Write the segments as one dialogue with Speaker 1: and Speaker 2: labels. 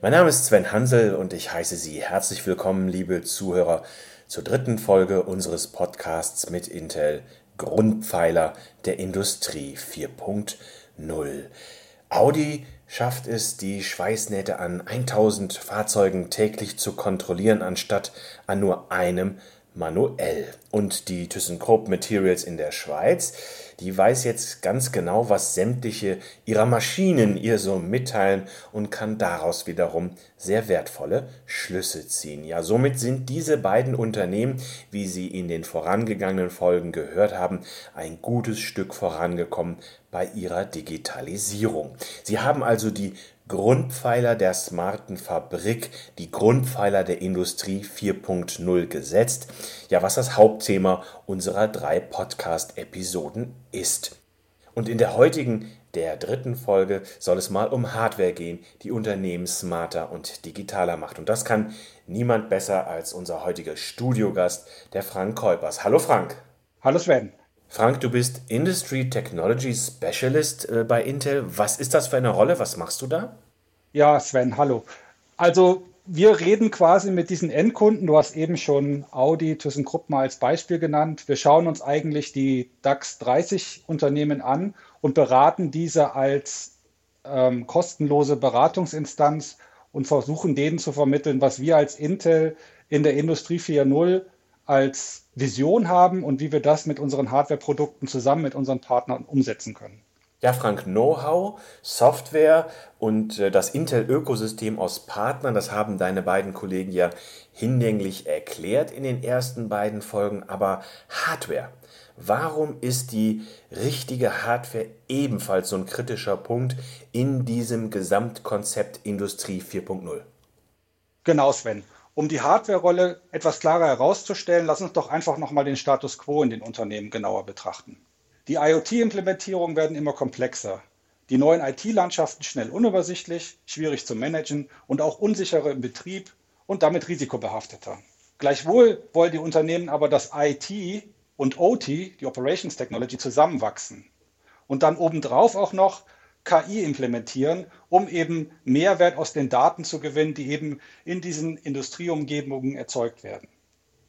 Speaker 1: Mein Name ist Sven Hansel und ich heiße Sie herzlich willkommen, liebe Zuhörer, zur dritten Folge unseres Podcasts mit Intel Grundpfeiler der Industrie 4.0. Audi schafft es, die Schweißnähte an 1000 Fahrzeugen täglich zu kontrollieren, anstatt an nur einem manuell. Und die ThyssenKrupp Materials in der Schweiz, die weiß jetzt ganz genau, was sämtliche ihrer Maschinen ihr so mitteilen und kann daraus wiederum sehr wertvolle Schlüsse ziehen. Ja, somit sind diese beiden Unternehmen, wie Sie in den vorangegangenen Folgen gehört haben, ein gutes Stück vorangekommen bei ihrer Digitalisierung. Sie haben also die Grundpfeiler der smarten Fabrik, die Grundpfeiler der Industrie 4.0 gesetzt, ja was das Hauptthema unserer drei Podcast-Episoden ist. Und in der heutigen, der dritten Folge, soll es mal um Hardware gehen, die Unternehmen smarter und digitaler macht. Und das kann niemand besser als unser heutiger Studiogast, der Frank Keupers. Hallo Frank.
Speaker 2: Hallo Sven.
Speaker 1: Frank, du bist Industry Technology Specialist äh, bei Intel. Was ist das für eine Rolle? Was machst du da?
Speaker 2: Ja, Sven, hallo. Also wir reden quasi mit diesen Endkunden. Du hast eben schon Audi, ThyssenKrupp mal als Beispiel genannt. Wir schauen uns eigentlich die DAX 30 Unternehmen an und beraten diese als ähm, kostenlose Beratungsinstanz und versuchen denen zu vermitteln, was wir als Intel in der Industrie 4.0 als Vision haben und wie wir das mit unseren Hardware-Produkten zusammen mit unseren Partnern umsetzen können.
Speaker 1: Ja, Frank, Know-how, Software und äh, das Intel-Ökosystem aus Partnern, das haben deine beiden Kollegen ja hinlänglich erklärt in den ersten beiden Folgen. Aber Hardware, warum ist die richtige Hardware ebenfalls so ein kritischer Punkt in diesem Gesamtkonzept Industrie 4.0?
Speaker 2: Genau, Sven. Um die Hardware-Rolle etwas klarer herauszustellen, lass uns doch einfach nochmal den Status quo in den Unternehmen genauer betrachten. Die IoT-Implementierungen werden immer komplexer. Die neuen IT-Landschaften schnell unübersichtlich, schwierig zu managen und auch unsicherer im Betrieb und damit risikobehafteter. Gleichwohl wollen die Unternehmen aber, dass IT und OT, die Operations Technology, zusammenwachsen. Und dann obendrauf auch noch KI implementieren, um eben Mehrwert aus den Daten zu gewinnen, die eben in diesen Industrieumgebungen erzeugt werden.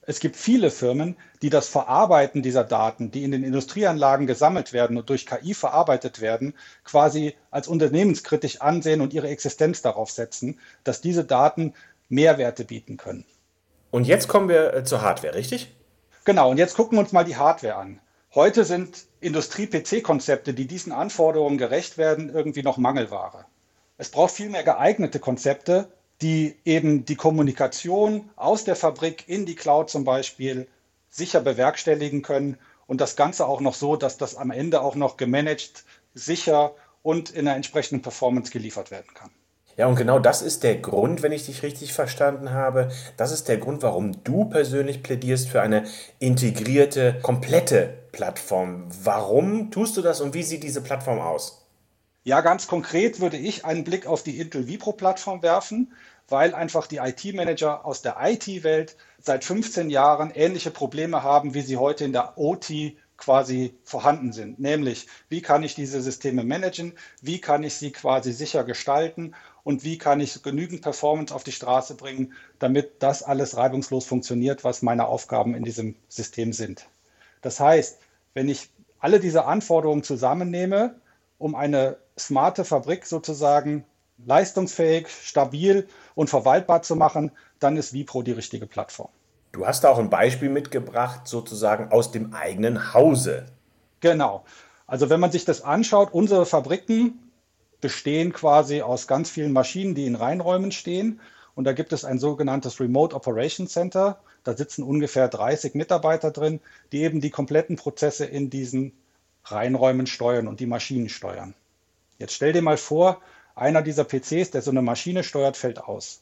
Speaker 2: Es gibt viele Firmen, die das Verarbeiten dieser Daten, die in den Industrieanlagen gesammelt werden und durch KI verarbeitet werden, quasi als unternehmenskritisch ansehen und ihre Existenz darauf setzen, dass diese Daten Mehrwerte bieten können.
Speaker 1: Und jetzt kommen wir äh, zur Hardware, richtig?
Speaker 2: Genau, und jetzt gucken wir uns mal die Hardware an. Heute sind Industrie-PC-Konzepte, die diesen Anforderungen gerecht werden, irgendwie noch Mangelware. Es braucht vielmehr geeignete Konzepte, die eben die Kommunikation aus der Fabrik in die Cloud zum Beispiel sicher bewerkstelligen können und das Ganze auch noch so, dass das am Ende auch noch gemanagt, sicher und in einer entsprechenden Performance geliefert werden kann.
Speaker 1: Ja, und genau das ist der Grund, wenn ich dich richtig verstanden habe. Das ist der Grund, warum du persönlich plädierst für eine integrierte, komplette Plattform. Warum tust du das und wie sieht diese Plattform aus?
Speaker 2: Ja, ganz konkret würde ich einen Blick auf die Intel Vipro-Plattform werfen, weil einfach die IT-Manager aus der IT-Welt seit 15 Jahren ähnliche Probleme haben, wie sie heute in der OT quasi vorhanden sind. Nämlich, wie kann ich diese Systeme managen? Wie kann ich sie quasi sicher gestalten? Und wie kann ich genügend Performance auf die Straße bringen, damit das alles reibungslos funktioniert, was meine Aufgaben in diesem System sind? Das heißt, wenn ich alle diese Anforderungen zusammennehme, um eine smarte Fabrik sozusagen leistungsfähig, stabil und verwaltbar zu machen, dann ist Vipro die richtige Plattform.
Speaker 1: Du hast auch ein Beispiel mitgebracht, sozusagen aus dem eigenen Hause.
Speaker 2: Genau. Also wenn man sich das anschaut, unsere Fabriken bestehen quasi aus ganz vielen Maschinen, die in Reinräumen stehen. Und da gibt es ein sogenanntes Remote Operation Center. Da sitzen ungefähr 30 Mitarbeiter drin, die eben die kompletten Prozesse in diesen Reinräumen steuern und die Maschinen steuern. Jetzt stell dir mal vor, einer dieser PCs, der so eine Maschine steuert, fällt aus.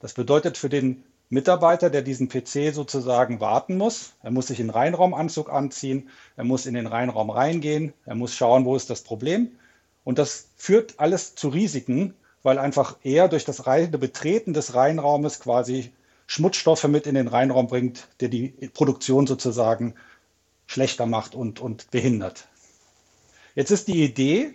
Speaker 2: Das bedeutet für den Mitarbeiter, der diesen PC sozusagen warten muss, er muss sich in Reinraumanzug anziehen, er muss in den Reinraum reingehen, er muss schauen, wo ist das Problem. Und das führt alles zu Risiken, weil einfach er durch das Betreten des Reinraumes quasi Schmutzstoffe mit in den Reinraum bringt, der die Produktion sozusagen schlechter macht und, und behindert. Jetzt ist die Idee,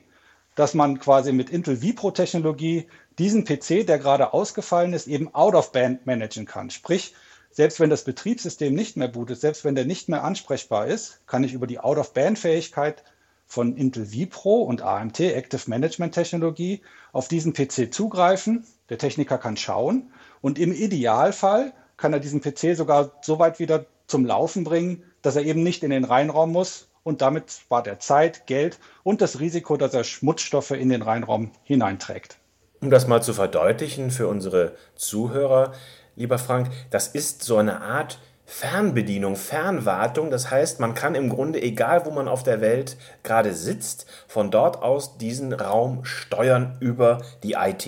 Speaker 2: dass man quasi mit Intel Vipro Technologie diesen PC, der gerade ausgefallen ist, eben out of band managen kann. Sprich, selbst wenn das Betriebssystem nicht mehr bootet, selbst wenn der nicht mehr ansprechbar ist, kann ich über die out of band Fähigkeit von Intel vPro und AMT Active Management Technologie auf diesen PC zugreifen. Der Techniker kann schauen und im Idealfall kann er diesen PC sogar so weit wieder zum Laufen bringen, dass er eben nicht in den Reinraum muss und damit spart er Zeit, Geld und das Risiko, dass er Schmutzstoffe in den Reinraum hineinträgt.
Speaker 1: Um das mal zu verdeutlichen für unsere Zuhörer, lieber Frank, das ist so eine Art Fernbedienung, Fernwartung. Das heißt, man kann im Grunde, egal wo man auf der Welt gerade sitzt, von dort aus diesen Raum steuern über die IT.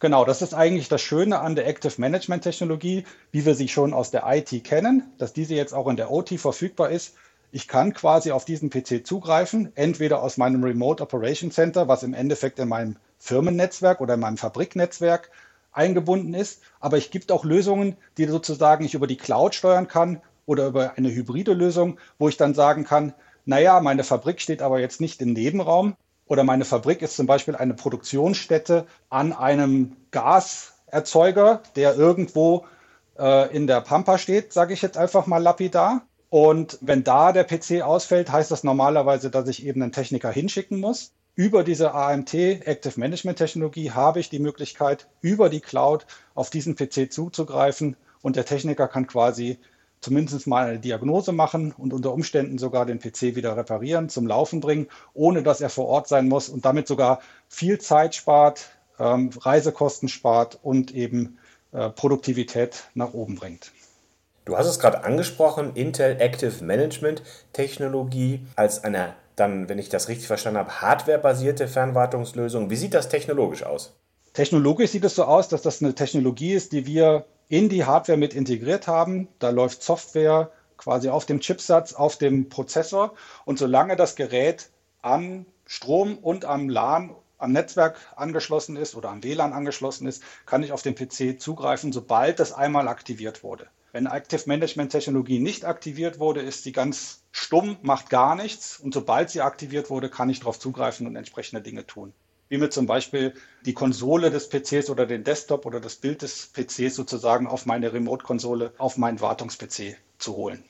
Speaker 2: Genau, das ist eigentlich das Schöne an der Active Management Technologie, wie wir sie schon aus der IT kennen, dass diese jetzt auch in der OT verfügbar ist. Ich kann quasi auf diesen PC zugreifen, entweder aus meinem Remote Operation Center, was im Endeffekt in meinem Firmennetzwerk oder in meinem Fabriknetzwerk eingebunden ist. Aber es gibt auch Lösungen, die sozusagen ich über die Cloud steuern kann oder über eine hybride Lösung, wo ich dann sagen kann, naja, meine Fabrik steht aber jetzt nicht im Nebenraum oder meine Fabrik ist zum Beispiel eine Produktionsstätte an einem Gaserzeuger, der irgendwo äh, in der Pampa steht, sage ich jetzt einfach mal lapidar. Und wenn da der PC ausfällt, heißt das normalerweise, dass ich eben einen Techniker hinschicken muss. Über diese AMT Active Management Technologie habe ich die Möglichkeit, über die Cloud auf diesen PC zuzugreifen und der Techniker kann quasi zumindest mal eine Diagnose machen und unter Umständen sogar den PC wieder reparieren, zum Laufen bringen, ohne dass er vor Ort sein muss und damit sogar viel Zeit spart, ähm, Reisekosten spart und eben äh, Produktivität nach oben bringt.
Speaker 1: Du hast es gerade angesprochen, Intel Active Management Technologie als eine dann, wenn ich das richtig verstanden habe, hardwarebasierte Fernwartungslösung. Wie sieht das technologisch aus?
Speaker 2: Technologisch sieht es so aus, dass das eine Technologie ist, die wir in die Hardware mit integriert haben. Da läuft Software quasi auf dem Chipsatz, auf dem Prozessor. Und solange das Gerät an Strom und am LAN, am Netzwerk angeschlossen ist oder am WLAN angeschlossen ist, kann ich auf den PC zugreifen, sobald das einmal aktiviert wurde. Wenn Active Management Technologie nicht aktiviert wurde, ist sie ganz stumm, macht gar nichts. Und sobald sie aktiviert wurde, kann ich darauf zugreifen und entsprechende Dinge tun. Wie mir zum Beispiel die Konsole des PCs oder den Desktop oder das Bild des PCs sozusagen auf meine Remote-Konsole, auf meinen Wartungs-PC zu holen.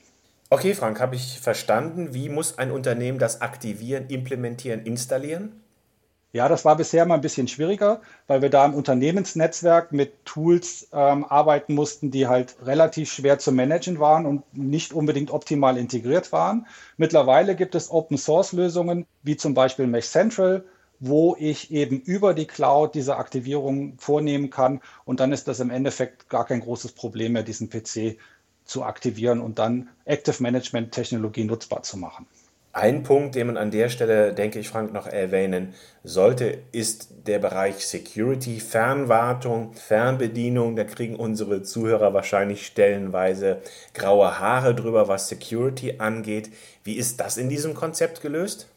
Speaker 1: Okay, Frank, habe ich verstanden. Wie muss ein Unternehmen das aktivieren, implementieren, installieren?
Speaker 2: Ja, das war bisher mal ein bisschen schwieriger, weil wir da im Unternehmensnetzwerk mit Tools ähm, arbeiten mussten, die halt relativ schwer zu managen waren und nicht unbedingt optimal integriert waren. Mittlerweile gibt es Open-Source-Lösungen, wie zum Beispiel Mesh Central, wo ich eben über die Cloud diese Aktivierung vornehmen kann. Und dann ist das im Endeffekt gar kein großes Problem mehr, diesen PC zu aktivieren und dann Active Management Technologie nutzbar zu machen.
Speaker 1: Ein Punkt, den man an der Stelle, denke ich, Frank, noch erwähnen sollte, ist der Bereich Security, Fernwartung, Fernbedienung. Da kriegen unsere Zuhörer wahrscheinlich stellenweise graue Haare drüber, was Security angeht. Wie ist das in diesem Konzept gelöst?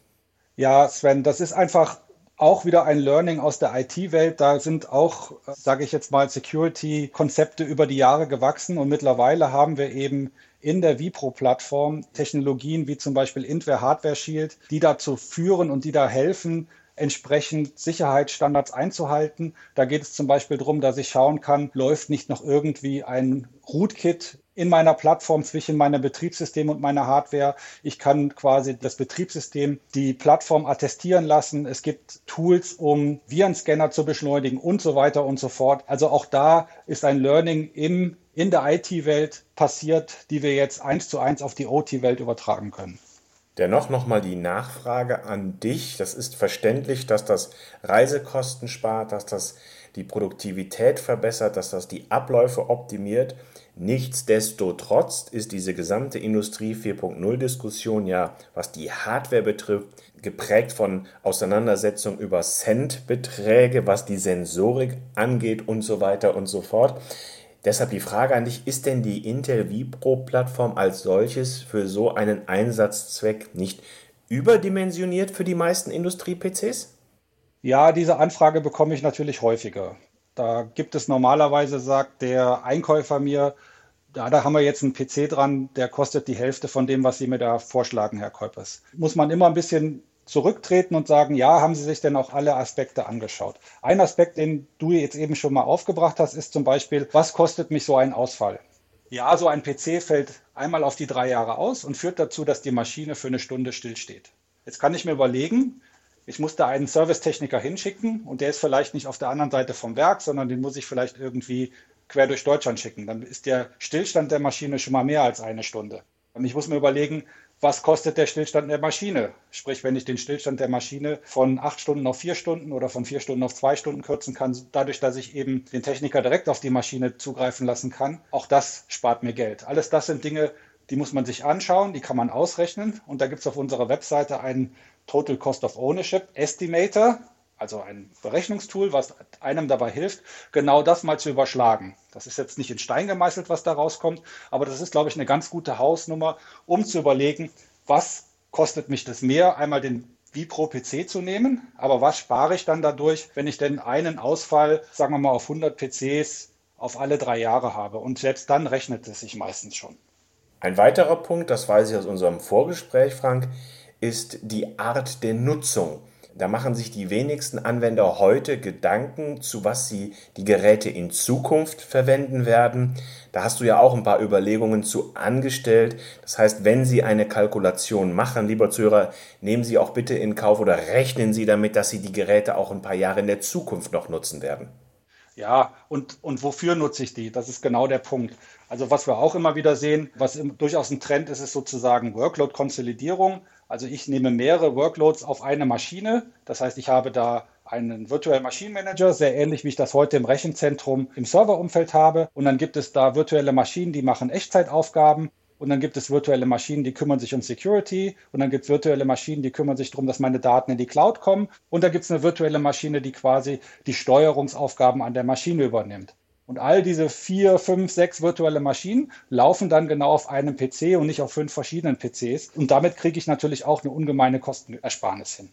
Speaker 2: Ja, Sven, das ist einfach auch wieder ein Learning aus der IT-Welt. Da sind auch, sage ich jetzt mal, Security-Konzepte über die Jahre gewachsen und mittlerweile haben wir eben in der Vipro-Plattform Technologien wie zum Beispiel Intware Hardware Shield, die dazu führen und die da helfen, entsprechend Sicherheitsstandards einzuhalten. Da geht es zum Beispiel darum, dass ich schauen kann, läuft nicht noch irgendwie ein Rootkit in meiner Plattform zwischen meinem Betriebssystem und meiner Hardware. Ich kann quasi das Betriebssystem, die Plattform attestieren lassen. Es gibt Tools, um Virenscanner zu beschleunigen und so weiter und so fort. Also auch da ist ein Learning im, in der IT-Welt passiert, die wir jetzt eins zu eins auf die OT-Welt übertragen können.
Speaker 1: Dennoch nochmal die Nachfrage an dich. Das ist verständlich, dass das Reisekosten spart, dass das die Produktivität verbessert, dass das die Abläufe optimiert. Nichtsdestotrotz ist diese gesamte Industrie 4.0 Diskussion ja, was die Hardware betrifft, geprägt von Auseinandersetzungen über Centbeträge, was die Sensorik angeht und so weiter und so fort. Deshalb die Frage an dich, ist denn die Intel Vipro-Plattform als solches für so einen Einsatzzweck nicht überdimensioniert für die meisten Industrie-PCs?
Speaker 2: Ja, diese Anfrage bekomme ich natürlich häufiger. Da gibt es normalerweise, sagt der Einkäufer mir, da, da haben wir jetzt einen PC dran, der kostet die Hälfte von dem, was Sie mir da vorschlagen, Herr Käupers. Muss man immer ein bisschen zurücktreten und sagen, ja, haben Sie sich denn auch alle Aspekte angeschaut? Ein Aspekt, den du jetzt eben schon mal aufgebracht hast, ist zum Beispiel, was kostet mich so ein Ausfall? Ja, so ein PC fällt einmal auf die drei Jahre aus und führt dazu, dass die Maschine für eine Stunde stillsteht. Jetzt kann ich mir überlegen, ich muss da einen Servicetechniker hinschicken und der ist vielleicht nicht auf der anderen Seite vom Werk, sondern den muss ich vielleicht irgendwie quer durch Deutschland schicken. Dann ist der Stillstand der Maschine schon mal mehr als eine Stunde. Und ich muss mir überlegen, was kostet der Stillstand der Maschine? Sprich, wenn ich den Stillstand der Maschine von acht Stunden auf vier Stunden oder von vier Stunden auf zwei Stunden kürzen kann, dadurch, dass ich eben den Techniker direkt auf die Maschine zugreifen lassen kann, auch das spart mir Geld. Alles das sind Dinge, die muss man sich anschauen, die kann man ausrechnen. Und da gibt es auf unserer Webseite einen Total Cost of Ownership Estimator also ein Berechnungstool, was einem dabei hilft, genau das mal zu überschlagen. Das ist jetzt nicht in Stein gemeißelt, was da rauskommt, aber das ist, glaube ich, eine ganz gute Hausnummer, um zu überlegen, was kostet mich das mehr, einmal den wie pro PC zu nehmen, aber was spare ich dann dadurch, wenn ich denn einen Ausfall, sagen wir mal, auf 100 PCs auf alle drei Jahre habe. Und selbst dann rechnet es sich meistens schon.
Speaker 1: Ein weiterer Punkt, das weiß ich aus unserem Vorgespräch, Frank, ist die Art der Nutzung. Da machen sich die wenigsten Anwender heute Gedanken, zu was sie die Geräte in Zukunft verwenden werden. Da hast du ja auch ein paar Überlegungen zu angestellt. Das heißt, wenn Sie eine Kalkulation machen, lieber Zuhörer, nehmen Sie auch bitte in Kauf oder rechnen Sie damit, dass Sie die Geräte auch ein paar Jahre in der Zukunft noch nutzen werden.
Speaker 2: Ja, und, und wofür nutze ich die? Das ist genau der Punkt. Also was wir auch immer wieder sehen, was durchaus ein Trend ist, ist sozusagen Workload-Konsolidierung. Also ich nehme mehrere Workloads auf eine Maschine. Das heißt, ich habe da einen Virtual Machine Manager, sehr ähnlich wie ich das heute im Rechenzentrum im Serverumfeld habe. Und dann gibt es da virtuelle Maschinen, die machen Echtzeitaufgaben. Und dann gibt es virtuelle Maschinen, die kümmern sich um Security. Und dann gibt es virtuelle Maschinen, die kümmern sich darum, dass meine Daten in die Cloud kommen. Und da gibt es eine virtuelle Maschine, die quasi die Steuerungsaufgaben an der Maschine übernimmt. Und all diese vier, fünf, sechs virtuelle Maschinen laufen dann genau auf einem PC und nicht auf fünf verschiedenen PCs. Und damit kriege ich natürlich auch eine ungemeine Kostenersparnis hin.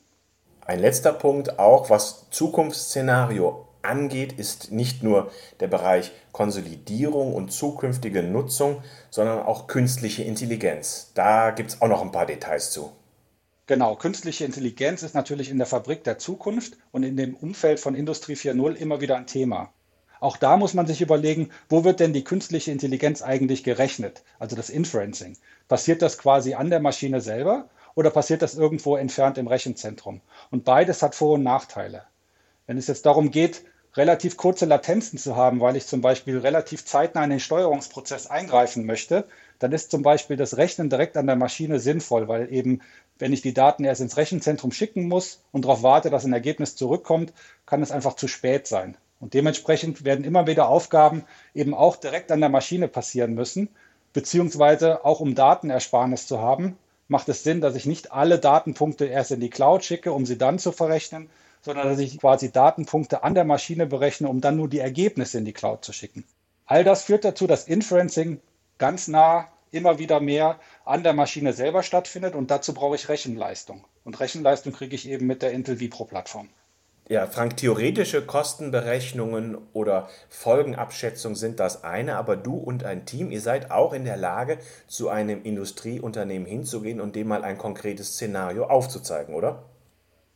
Speaker 1: Ein letzter Punkt auch, was Zukunftsszenario angeht, ist nicht nur der Bereich Konsolidierung und zukünftige Nutzung, sondern auch künstliche Intelligenz. Da gibt es auch noch ein paar Details zu.
Speaker 2: Genau, künstliche Intelligenz ist natürlich in der Fabrik der Zukunft und in dem Umfeld von Industrie 4.0 immer wieder ein Thema. Auch da muss man sich überlegen, wo wird denn die künstliche Intelligenz eigentlich gerechnet? Also das Inferencing. Passiert das quasi an der Maschine selber oder passiert das irgendwo entfernt im Rechenzentrum? Und beides hat Vor- und Nachteile. Wenn es jetzt darum geht, relativ kurze Latenzen zu haben, weil ich zum Beispiel relativ zeitnah in den Steuerungsprozess eingreifen möchte, dann ist zum Beispiel das Rechnen direkt an der Maschine sinnvoll, weil eben, wenn ich die Daten erst ins Rechenzentrum schicken muss und darauf warte, dass ein Ergebnis zurückkommt, kann es einfach zu spät sein. Und dementsprechend werden immer wieder Aufgaben eben auch direkt an der Maschine passieren müssen, beziehungsweise auch um Datenersparnis zu haben, macht es Sinn, dass ich nicht alle Datenpunkte erst in die Cloud schicke, um sie dann zu verrechnen, sondern dass ich quasi Datenpunkte an der Maschine berechne, um dann nur die Ergebnisse in die Cloud zu schicken. All das führt dazu, dass Inferencing ganz nah immer wieder mehr an der Maschine selber stattfindet und dazu brauche ich Rechenleistung. Und Rechenleistung kriege ich eben mit der Intel Vipro Plattform.
Speaker 1: Ja, Frank, theoretische Kostenberechnungen oder Folgenabschätzung sind das eine, aber du und ein Team, ihr seid auch in der Lage, zu einem Industrieunternehmen hinzugehen und dem mal ein konkretes Szenario aufzuzeigen, oder?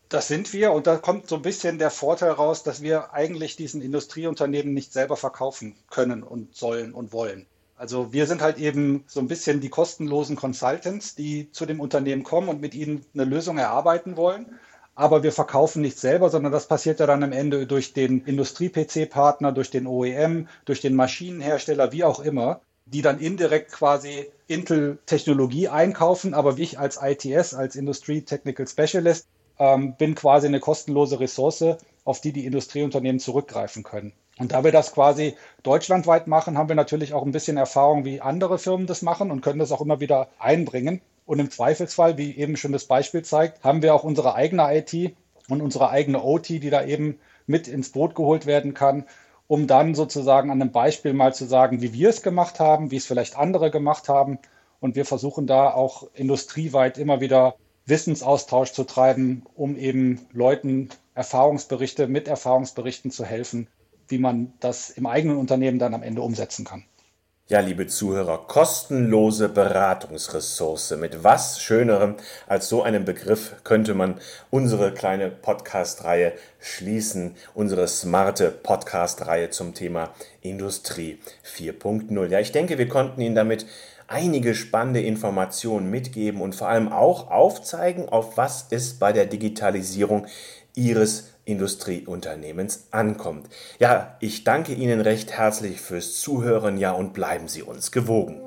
Speaker 2: Das sind wir und da kommt so ein bisschen der Vorteil raus, dass wir eigentlich diesen Industrieunternehmen nicht selber verkaufen können und sollen und wollen. Also wir sind halt eben so ein bisschen die kostenlosen Consultants, die zu dem Unternehmen kommen und mit ihnen eine Lösung erarbeiten wollen. Aber wir verkaufen nicht selber, sondern das passiert ja dann am Ende durch den Industrie-PC-Partner, durch den OEM, durch den Maschinenhersteller, wie auch immer, die dann indirekt quasi Intel-Technologie einkaufen. Aber ich als ITS, als Industry Technical Specialist, ähm, bin quasi eine kostenlose Ressource, auf die die Industrieunternehmen zurückgreifen können. Und da wir das quasi deutschlandweit machen, haben wir natürlich auch ein bisschen Erfahrung, wie andere Firmen das machen und können das auch immer wieder einbringen. Und im Zweifelsfall, wie eben schon das Beispiel zeigt, haben wir auch unsere eigene IT und unsere eigene OT, die da eben mit ins Boot geholt werden kann, um dann sozusagen an einem Beispiel mal zu sagen, wie wir es gemacht haben, wie es vielleicht andere gemacht haben. Und wir versuchen da auch industrieweit immer wieder Wissensaustausch zu treiben, um eben Leuten Erfahrungsberichte mit Erfahrungsberichten zu helfen, wie man das im eigenen Unternehmen dann am Ende umsetzen kann.
Speaker 1: Ja, liebe Zuhörer, kostenlose Beratungsressource. Mit was Schönerem als so einem Begriff könnte man unsere kleine Podcast-Reihe schließen, unsere smarte Podcast-Reihe zum Thema Industrie 4.0. Ja, ich denke, wir konnten Ihnen damit einige spannende Informationen mitgeben und vor allem auch aufzeigen, auf was es bei der Digitalisierung Ihres Industrieunternehmens ankommt. Ja, ich danke Ihnen recht herzlich fürs Zuhören, ja, und bleiben Sie uns gewogen.